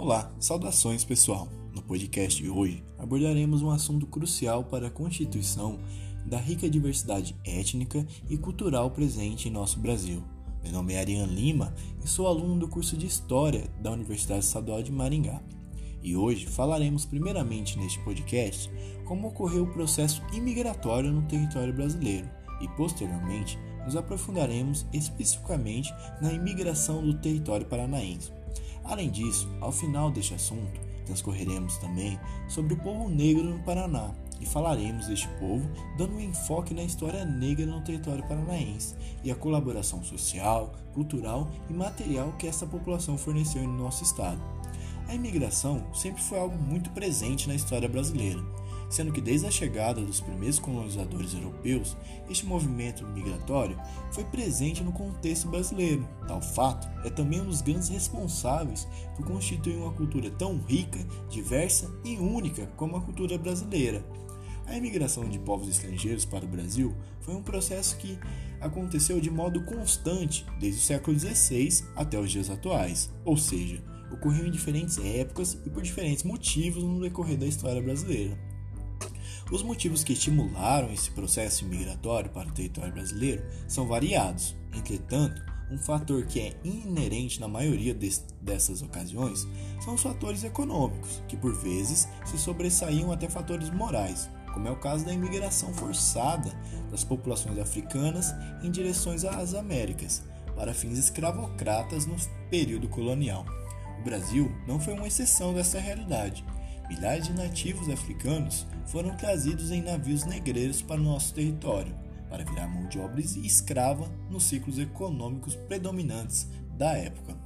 Olá, saudações pessoal! No podcast de hoje abordaremos um assunto crucial para a constituição da rica diversidade étnica e cultural presente em nosso Brasil. Meu nome é Ariane Lima e sou aluno do curso de História da Universidade Estadual de Maringá. E hoje falaremos primeiramente neste podcast como ocorreu o processo imigratório no território brasileiro e posteriormente nos aprofundaremos especificamente na imigração do território paranaense. Além disso, ao final deste assunto, transcorreremos também sobre o povo negro no Paraná e falaremos deste povo dando um enfoque na história negra no território paranaense e a colaboração social, cultural e material que essa população forneceu no nosso estado. A imigração sempre foi algo muito presente na história brasileira sendo que desde a chegada dos primeiros colonizadores europeus, este movimento migratório foi presente no contexto brasileiro. Tal fato é também um dos grandes responsáveis por constituir uma cultura tão rica, diversa e única como a cultura brasileira. A imigração de povos estrangeiros para o Brasil foi um processo que aconteceu de modo constante desde o século XVI até os dias atuais, ou seja, ocorreu em diferentes épocas e por diferentes motivos no decorrer da história brasileira. Os motivos que estimularam esse processo migratório para o território brasileiro são variados. Entretanto, um fator que é inerente na maioria dessas ocasiões são os fatores econômicos, que por vezes se sobressaíam até fatores morais, como é o caso da imigração forçada das populações africanas em direções às Américas, para fins escravocratas no período colonial. O Brasil não foi uma exceção dessa realidade milhares de nativos africanos foram trazidos em navios negreiros para o nosso território, para virar mão de obra escrava nos ciclos econômicos predominantes da época.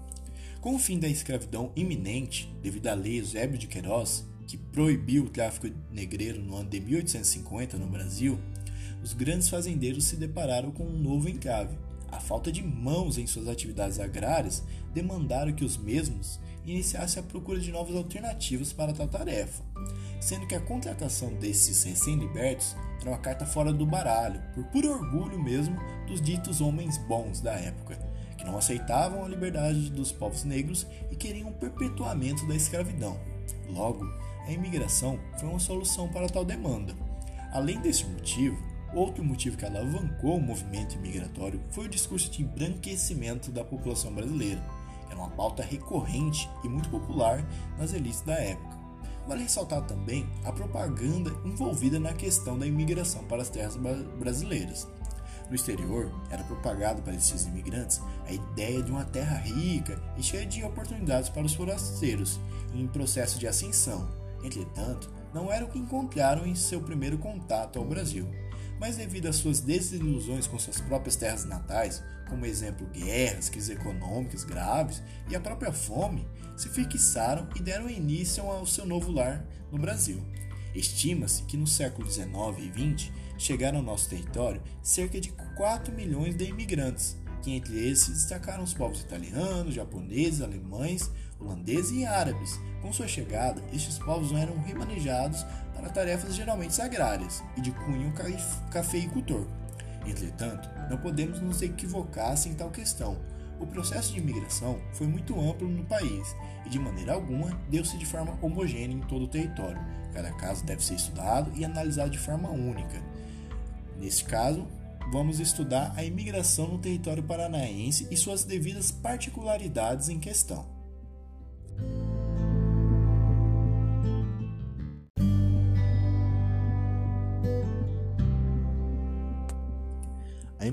Com o fim da escravidão iminente, devido à lei Eusébio de Queiroz, que proibiu o tráfico negreiro no ano de 1850 no Brasil, os grandes fazendeiros se depararam com um novo entrave. A falta de mãos em suas atividades agrárias demandaram que os mesmos iniciasse a procura de novas alternativas para tal tarefa, sendo que a contratação desses recém-libertos era uma carta fora do baralho, por puro orgulho mesmo dos ditos homens bons da época, que não aceitavam a liberdade dos povos negros e queriam o perpetuamento da escravidão. Logo, a imigração foi uma solução para tal demanda. Além desse motivo, outro motivo que alavancou o movimento imigratório foi o discurso de embranquecimento da população brasileira era uma pauta recorrente e muito popular nas elites da época. Vale ressaltar também a propaganda envolvida na questão da imigração para as terras brasileiras. No exterior, era propagado para esses imigrantes a ideia de uma terra rica e cheia de oportunidades para os forasteiros, em processo de ascensão. Entretanto, não era o que encontraram em seu primeiro contato ao Brasil mas devido às suas desilusões com suas próprias terras natais, como exemplo guerras, crises econômicas graves e a própria fome, se fixaram e deram início ao seu novo lar no Brasil. Estima-se que no século XIX e XX chegaram ao nosso território cerca de 4 milhões de imigrantes, que entre eles se destacaram os povos italianos, japoneses, alemães, holandeses e árabes. Com sua chegada, estes povos eram remanejados para tarefas geralmente agrárias e de cunho cafeicultor. Entretanto, não podemos nos equivocar em tal questão. O processo de imigração foi muito amplo no país e, de maneira alguma, deu-se de forma homogênea em todo o território. Cada caso deve ser estudado e analisado de forma única. Neste caso, vamos estudar a imigração no território paranaense e suas devidas particularidades em questão.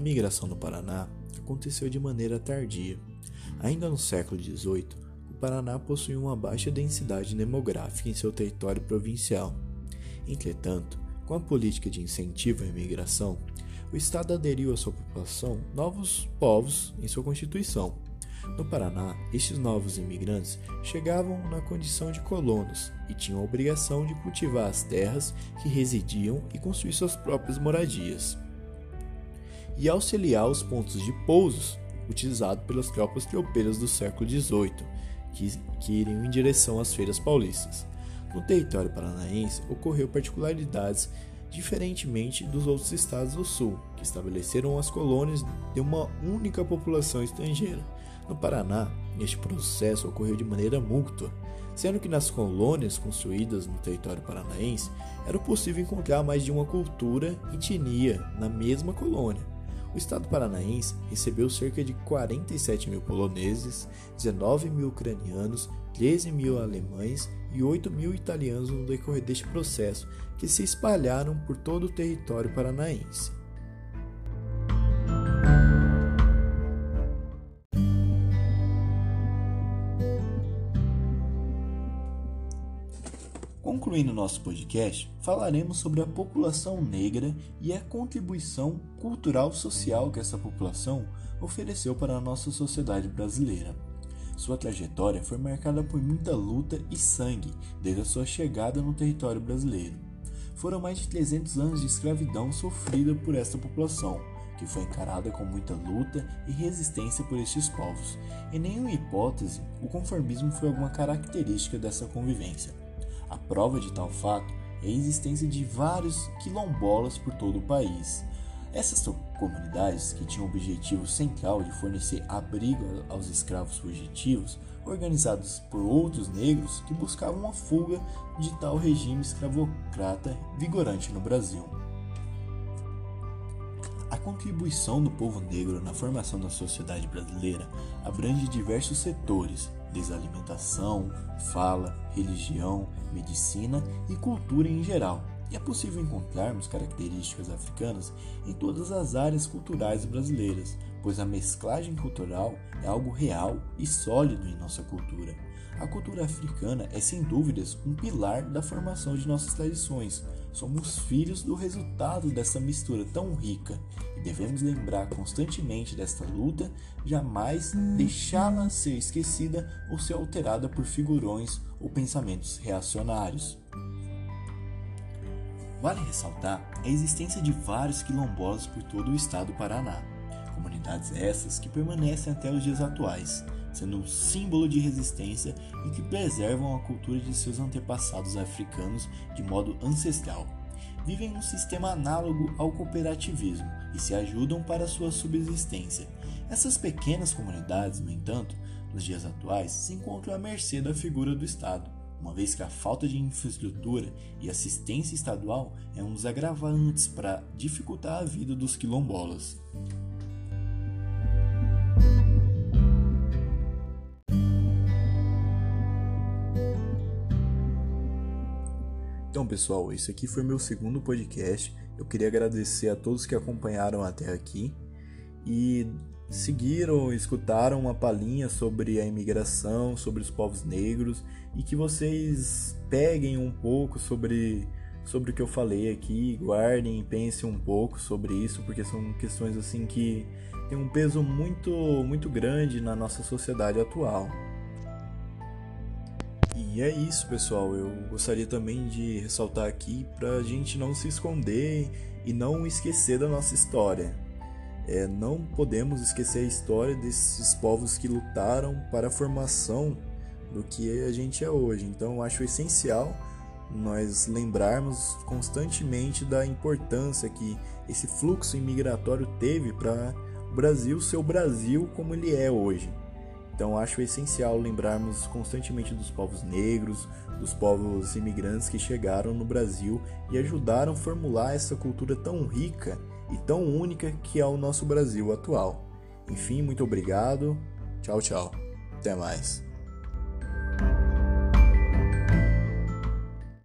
A imigração no Paraná aconteceu de maneira tardia. Ainda no século XVIII, o Paraná possuía uma baixa densidade demográfica em seu território provincial. Entretanto, com a política de incentivo à imigração, o Estado aderiu à sua população novos povos em sua Constituição. No Paraná, estes novos imigrantes chegavam na condição de colonos e tinham a obrigação de cultivar as terras que residiam e construir suas próprias moradias e auxiliar os pontos de pousos utilizados pelas tropas tropeiras do século XVIII, que, que iriam em direção às feiras paulistas. No território paranaense ocorreu particularidades diferentemente dos outros estados do sul, que estabeleceram as colônias de uma única população estrangeira. No Paraná, este processo ocorreu de maneira mútua, sendo que nas colônias construídas no território paranaense era possível encontrar mais de uma cultura e etnia na mesma colônia. O Estado paranaense recebeu cerca de 47 mil poloneses, 19 mil ucranianos, 13 mil alemães e 8 mil italianos no decorrer deste processo, que se espalharam por todo o território paranaense. Concluindo nosso podcast, falaremos sobre a população negra e a contribuição cultural social que essa população ofereceu para a nossa sociedade brasileira. Sua trajetória foi marcada por muita luta e sangue desde a sua chegada no território brasileiro. Foram mais de 300 anos de escravidão sofrida por esta população, que foi encarada com muita luta e resistência por estes povos. Em nenhuma hipótese, o conformismo foi alguma característica dessa convivência. A prova de tal fato é a existência de vários quilombolas por todo o país. Essas comunidades, que tinham o objetivo central de fornecer abrigo aos escravos fugitivos, organizados por outros negros que buscavam uma fuga de tal regime escravocrata vigorante no Brasil. Contribuição do povo negro na formação da sociedade brasileira abrange diversos setores, desde alimentação, fala, religião, medicina e cultura em geral. E é possível encontrarmos características africanas em todas as áreas culturais brasileiras, pois a mesclagem cultural é algo real e sólido em nossa cultura. A cultura africana é sem dúvidas um pilar da formação de nossas tradições. Somos filhos do resultado dessa mistura tão rica e devemos lembrar constantemente desta luta, jamais deixá-la ser esquecida ou ser alterada por figurões ou pensamentos reacionários. Vale ressaltar a existência de vários quilombolas por todo o estado do Paraná, comunidades essas que permanecem até os dias atuais, sendo um símbolo de resistência e que preservam a cultura de seus antepassados africanos de modo ancestral. Vivem um sistema análogo ao cooperativismo e se ajudam para sua subsistência. Essas pequenas comunidades, no entanto, nos dias atuais, se encontram à mercê da figura do Estado, uma vez que a falta de infraestrutura e assistência estadual é um dos agravantes para dificultar a vida dos quilombolas. Pessoal, esse aqui foi meu segundo podcast. Eu queria agradecer a todos que acompanharam até aqui e seguiram, escutaram uma palhinha sobre a imigração, sobre os povos negros e que vocês peguem um pouco sobre sobre o que eu falei aqui, guardem e pensem um pouco sobre isso, porque são questões assim que têm um peso muito muito grande na nossa sociedade atual. E é isso, pessoal. Eu gostaria também de ressaltar aqui para a gente não se esconder e não esquecer da nossa história. É, não podemos esquecer a história desses povos que lutaram para a formação do que a gente é hoje. Então, acho essencial nós lembrarmos constantemente da importância que esse fluxo imigratório teve para o Brasil ser o Brasil como ele é hoje. Então acho essencial lembrarmos constantemente dos povos negros, dos povos imigrantes que chegaram no Brasil e ajudaram a formular essa cultura tão rica e tão única que é o nosso Brasil atual. Enfim, muito obrigado. Tchau, tchau. Até mais.